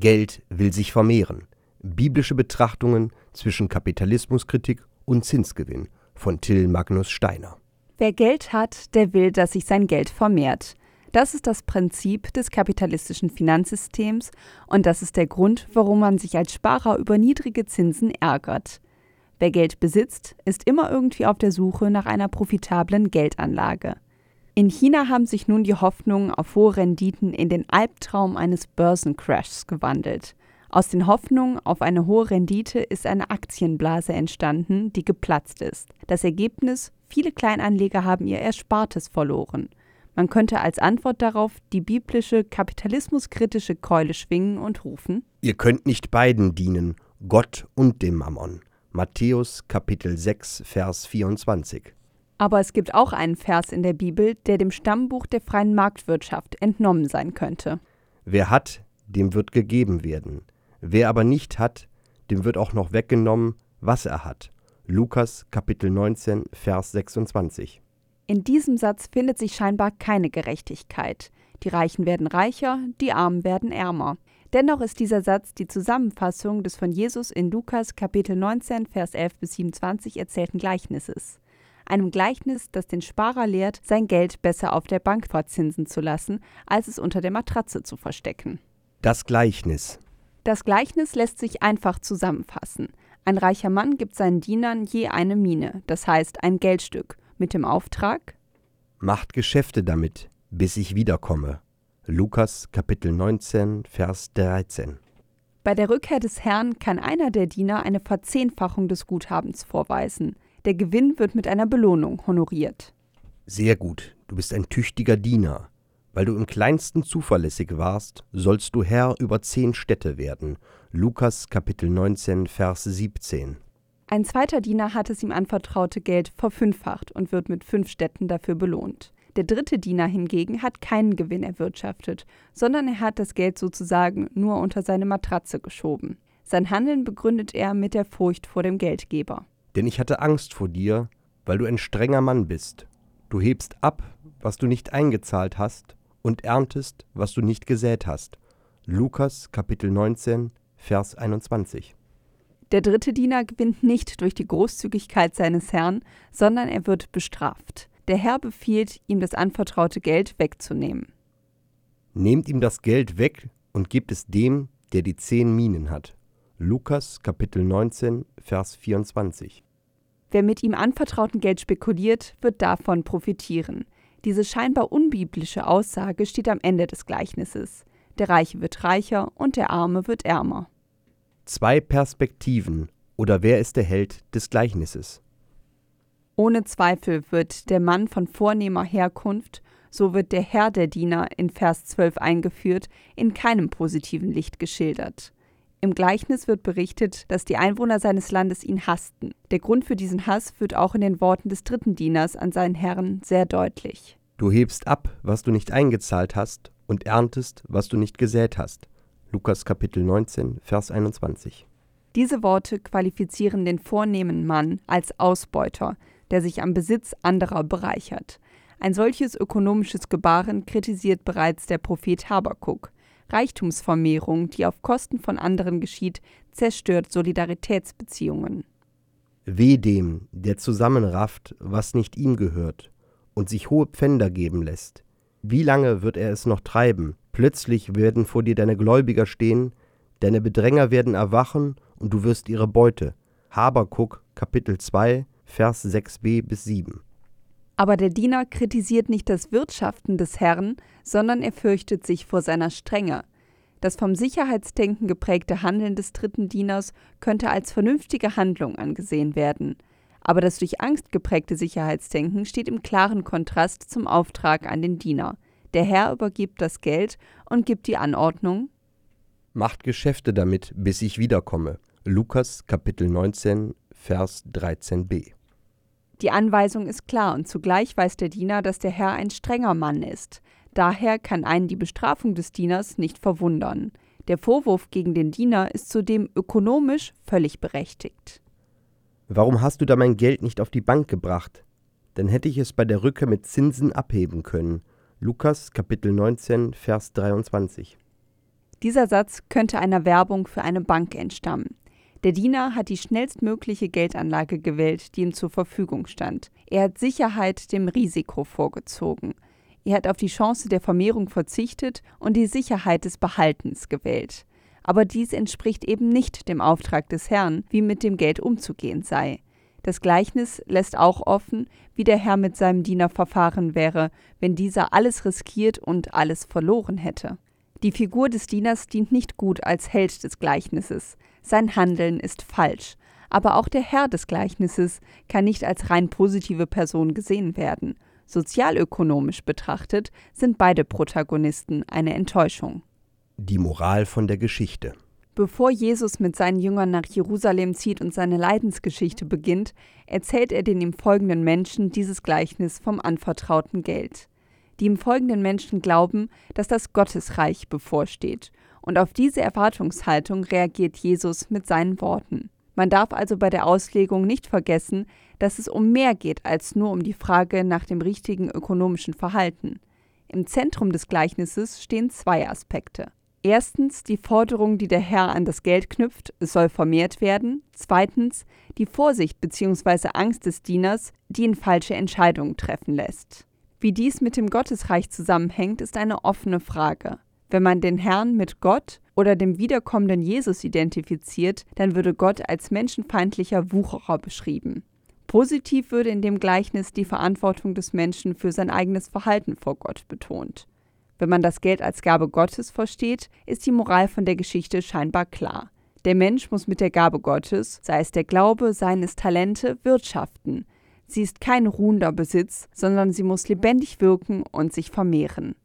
Geld will sich vermehren. Biblische Betrachtungen zwischen Kapitalismuskritik und Zinsgewinn von Till Magnus Steiner. Wer Geld hat, der will, dass sich sein Geld vermehrt. Das ist das Prinzip des kapitalistischen Finanzsystems und das ist der Grund, warum man sich als Sparer über niedrige Zinsen ärgert. Wer Geld besitzt, ist immer irgendwie auf der Suche nach einer profitablen Geldanlage. In China haben sich nun die Hoffnungen auf hohe Renditen in den Albtraum eines Börsencrashs gewandelt. Aus den Hoffnungen auf eine hohe Rendite ist eine Aktienblase entstanden, die geplatzt ist. Das Ergebnis, viele Kleinanleger haben ihr Erspartes verloren. Man könnte als Antwort darauf die biblische kapitalismuskritische Keule schwingen und rufen: Ihr könnt nicht beiden dienen, Gott und dem Mammon. Matthäus Kapitel 6 Vers 24. Aber es gibt auch einen Vers in der Bibel, der dem Stammbuch der freien Marktwirtschaft entnommen sein könnte. Wer hat, dem wird gegeben werden. Wer aber nicht hat, dem wird auch noch weggenommen, was er hat. Lukas Kapitel 19 Vers 26. In diesem Satz findet sich scheinbar keine Gerechtigkeit. Die Reichen werden reicher, die Armen werden ärmer. Dennoch ist dieser Satz die Zusammenfassung des von Jesus in Lukas Kapitel 19 Vers 11 bis 27 erzählten Gleichnisses einem Gleichnis, das den Sparer lehrt, sein Geld besser auf der Bank verzinsen zu lassen, als es unter der Matratze zu verstecken. Das Gleichnis. Das Gleichnis lässt sich einfach zusammenfassen. Ein reicher Mann gibt seinen Dienern je eine Mine, das heißt ein Geldstück, mit dem Auftrag Macht Geschäfte damit, bis ich wiederkomme. Lukas Kapitel 19, Vers 13. Bei der Rückkehr des Herrn kann einer der Diener eine Verzehnfachung des Guthabens vorweisen. Der Gewinn wird mit einer Belohnung honoriert. Sehr gut, du bist ein tüchtiger Diener. Weil du im kleinsten zuverlässig warst, sollst du Herr über zehn Städte werden. Lukas Kapitel 19, Vers 17. Ein zweiter Diener hat es ihm anvertraute Geld verfünffacht und wird mit fünf Städten dafür belohnt. Der dritte Diener hingegen hat keinen Gewinn erwirtschaftet, sondern er hat das Geld sozusagen nur unter seine Matratze geschoben. Sein Handeln begründet er mit der Furcht vor dem Geldgeber. Denn ich hatte Angst vor dir, weil du ein strenger Mann bist. Du hebst ab, was du nicht eingezahlt hast, und erntest, was du nicht gesät hast. Lukas Kapitel 19, Vers 21. Der dritte Diener gewinnt nicht durch die Großzügigkeit seines Herrn, sondern er wird bestraft. Der Herr befiehlt, ihm das anvertraute Geld wegzunehmen. Nehmt ihm das Geld weg und gebt es dem, der die zehn Minen hat. Lukas Kapitel 19, Vers 24. Wer mit ihm anvertrauten Geld spekuliert, wird davon profitieren. Diese scheinbar unbiblische Aussage steht am Ende des Gleichnisses. Der Reiche wird reicher und der Arme wird ärmer. Zwei Perspektiven oder wer ist der Held des Gleichnisses? Ohne Zweifel wird der Mann von vornehmer Herkunft, so wird der Herr der Diener in Vers 12 eingeführt, in keinem positiven Licht geschildert. Im Gleichnis wird berichtet, dass die Einwohner seines Landes ihn hassten. Der Grund für diesen Hass wird auch in den Worten des dritten Dieners an seinen Herrn sehr deutlich. Du hebst ab, was du nicht eingezahlt hast, und erntest, was du nicht gesät hast. Lukas Kapitel 19, Vers 21. Diese Worte qualifizieren den vornehmen Mann als Ausbeuter, der sich am Besitz anderer bereichert. Ein solches ökonomisches Gebaren kritisiert bereits der Prophet Habakuk. Reichtumsvermehrung, die auf Kosten von anderen geschieht, zerstört Solidaritätsbeziehungen. Weh dem, der zusammenrafft, was nicht ihm gehört, und sich hohe Pfänder geben lässt. Wie lange wird er es noch treiben? Plötzlich werden vor dir deine Gläubiger stehen, deine Bedränger werden erwachen, und du wirst ihre Beute. Habakuk, Kapitel 2, Vers 6b bis 7. Aber der Diener kritisiert nicht das Wirtschaften des Herrn, sondern er fürchtet sich vor seiner Strenge. Das vom Sicherheitsdenken geprägte Handeln des dritten Dieners könnte als vernünftige Handlung angesehen werden. Aber das durch Angst geprägte Sicherheitsdenken steht im klaren Kontrast zum Auftrag an den Diener. Der Herr übergibt das Geld und gibt die Anordnung: Macht Geschäfte damit, bis ich wiederkomme. Lukas Kapitel 19, Vers 13b. Die Anweisung ist klar und zugleich weiß der Diener, dass der Herr ein strenger Mann ist. Daher kann einen die Bestrafung des Dieners nicht verwundern. Der Vorwurf gegen den Diener ist zudem ökonomisch völlig berechtigt. Warum hast du da mein Geld nicht auf die Bank gebracht? Dann hätte ich es bei der Rückkehr mit Zinsen abheben können. Lukas Kapitel 19, Vers 23. Dieser Satz könnte einer Werbung für eine Bank entstammen. Der Diener hat die schnellstmögliche Geldanlage gewählt, die ihm zur Verfügung stand. Er hat Sicherheit dem Risiko vorgezogen. Er hat auf die Chance der Vermehrung verzichtet und die Sicherheit des Behaltens gewählt. Aber dies entspricht eben nicht dem Auftrag des Herrn, wie mit dem Geld umzugehen sei. Das Gleichnis lässt auch offen, wie der Herr mit seinem Diener verfahren wäre, wenn dieser alles riskiert und alles verloren hätte. Die Figur des Dieners dient nicht gut als Held des Gleichnisses. Sein Handeln ist falsch. Aber auch der Herr des Gleichnisses kann nicht als rein positive Person gesehen werden. Sozialökonomisch betrachtet sind beide Protagonisten eine Enttäuschung. Die Moral von der Geschichte. Bevor Jesus mit seinen Jüngern nach Jerusalem zieht und seine Leidensgeschichte beginnt, erzählt er den ihm folgenden Menschen dieses Gleichnis vom anvertrauten Geld. Die ihm folgenden Menschen glauben, dass das Gottesreich bevorsteht, und auf diese Erwartungshaltung reagiert Jesus mit seinen Worten. Man darf also bei der Auslegung nicht vergessen, dass es um mehr geht als nur um die Frage nach dem richtigen ökonomischen Verhalten. Im Zentrum des Gleichnisses stehen zwei Aspekte. Erstens die Forderung, die der Herr an das Geld knüpft, es soll vermehrt werden. Zweitens die Vorsicht bzw. Angst des Dieners, die ihn falsche Entscheidungen treffen lässt. Wie dies mit dem Gottesreich zusammenhängt, ist eine offene Frage. Wenn man den Herrn mit Gott oder dem wiederkommenden Jesus identifiziert, dann würde Gott als menschenfeindlicher Wucherer beschrieben. Positiv würde in dem Gleichnis die Verantwortung des Menschen für sein eigenes Verhalten vor Gott betont. Wenn man das Geld als Gabe Gottes versteht, ist die Moral von der Geschichte scheinbar klar. Der Mensch muss mit der Gabe Gottes, sei es der Glaube, seien es Talente, wirtschaften, Sie ist kein ruhender Besitz, sondern sie muss lebendig wirken und sich vermehren.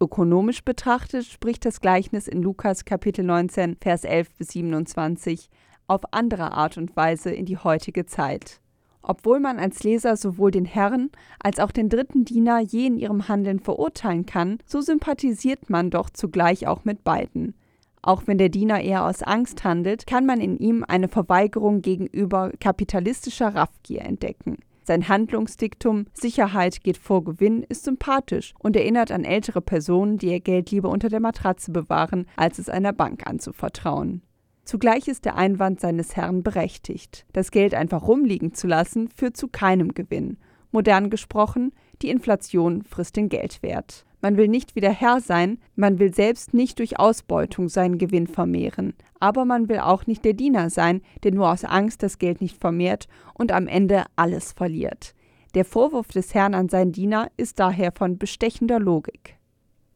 Ökonomisch betrachtet spricht das Gleichnis in Lukas Kapitel 19, Vers 11 bis 27 auf andere Art und Weise in die heutige Zeit. Obwohl man als Leser sowohl den Herrn als auch den dritten Diener je in ihrem Handeln verurteilen kann, so sympathisiert man doch zugleich auch mit beiden. Auch wenn der Diener eher aus Angst handelt, kann man in ihm eine Verweigerung gegenüber kapitalistischer Raffgier entdecken. Sein Handlungsdiktum Sicherheit geht vor Gewinn ist sympathisch und erinnert an ältere Personen, die ihr Geld lieber unter der Matratze bewahren, als es einer Bank anzuvertrauen. Zugleich ist der Einwand seines Herrn berechtigt. Das Geld einfach rumliegen zu lassen, führt zu keinem Gewinn. Modern gesprochen, die Inflation frisst den Geldwert. Man will nicht wieder Herr sein, man will selbst nicht durch Ausbeutung seinen Gewinn vermehren, aber man will auch nicht der Diener sein, der nur aus Angst das Geld nicht vermehrt und am Ende alles verliert. Der Vorwurf des Herrn an seinen Diener ist daher von bestechender Logik.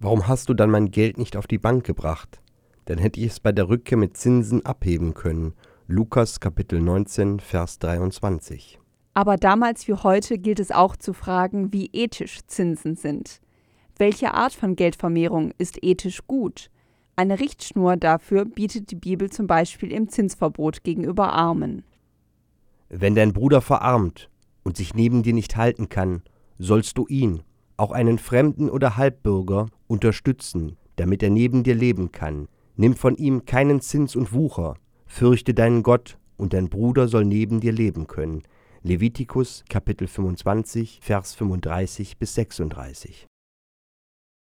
Warum hast du dann mein Geld nicht auf die Bank gebracht? Dann hätte ich es bei der Rückkehr mit Zinsen abheben können. Lukas Kapitel 19, Vers 23. Aber damals wie heute gilt es auch zu fragen, wie ethisch Zinsen sind. Welche Art von Geldvermehrung ist ethisch gut? Eine Richtschnur dafür bietet die Bibel zum Beispiel im Zinsverbot gegenüber Armen. Wenn dein Bruder verarmt und sich neben dir nicht halten kann, sollst du ihn, auch einen Fremden oder Halbbürger, unterstützen, damit er neben dir leben kann. Nimm von ihm keinen Zins und Wucher, fürchte deinen Gott, und dein Bruder soll neben dir leben können. Levitikus Kapitel 25, Vers 35 bis 36.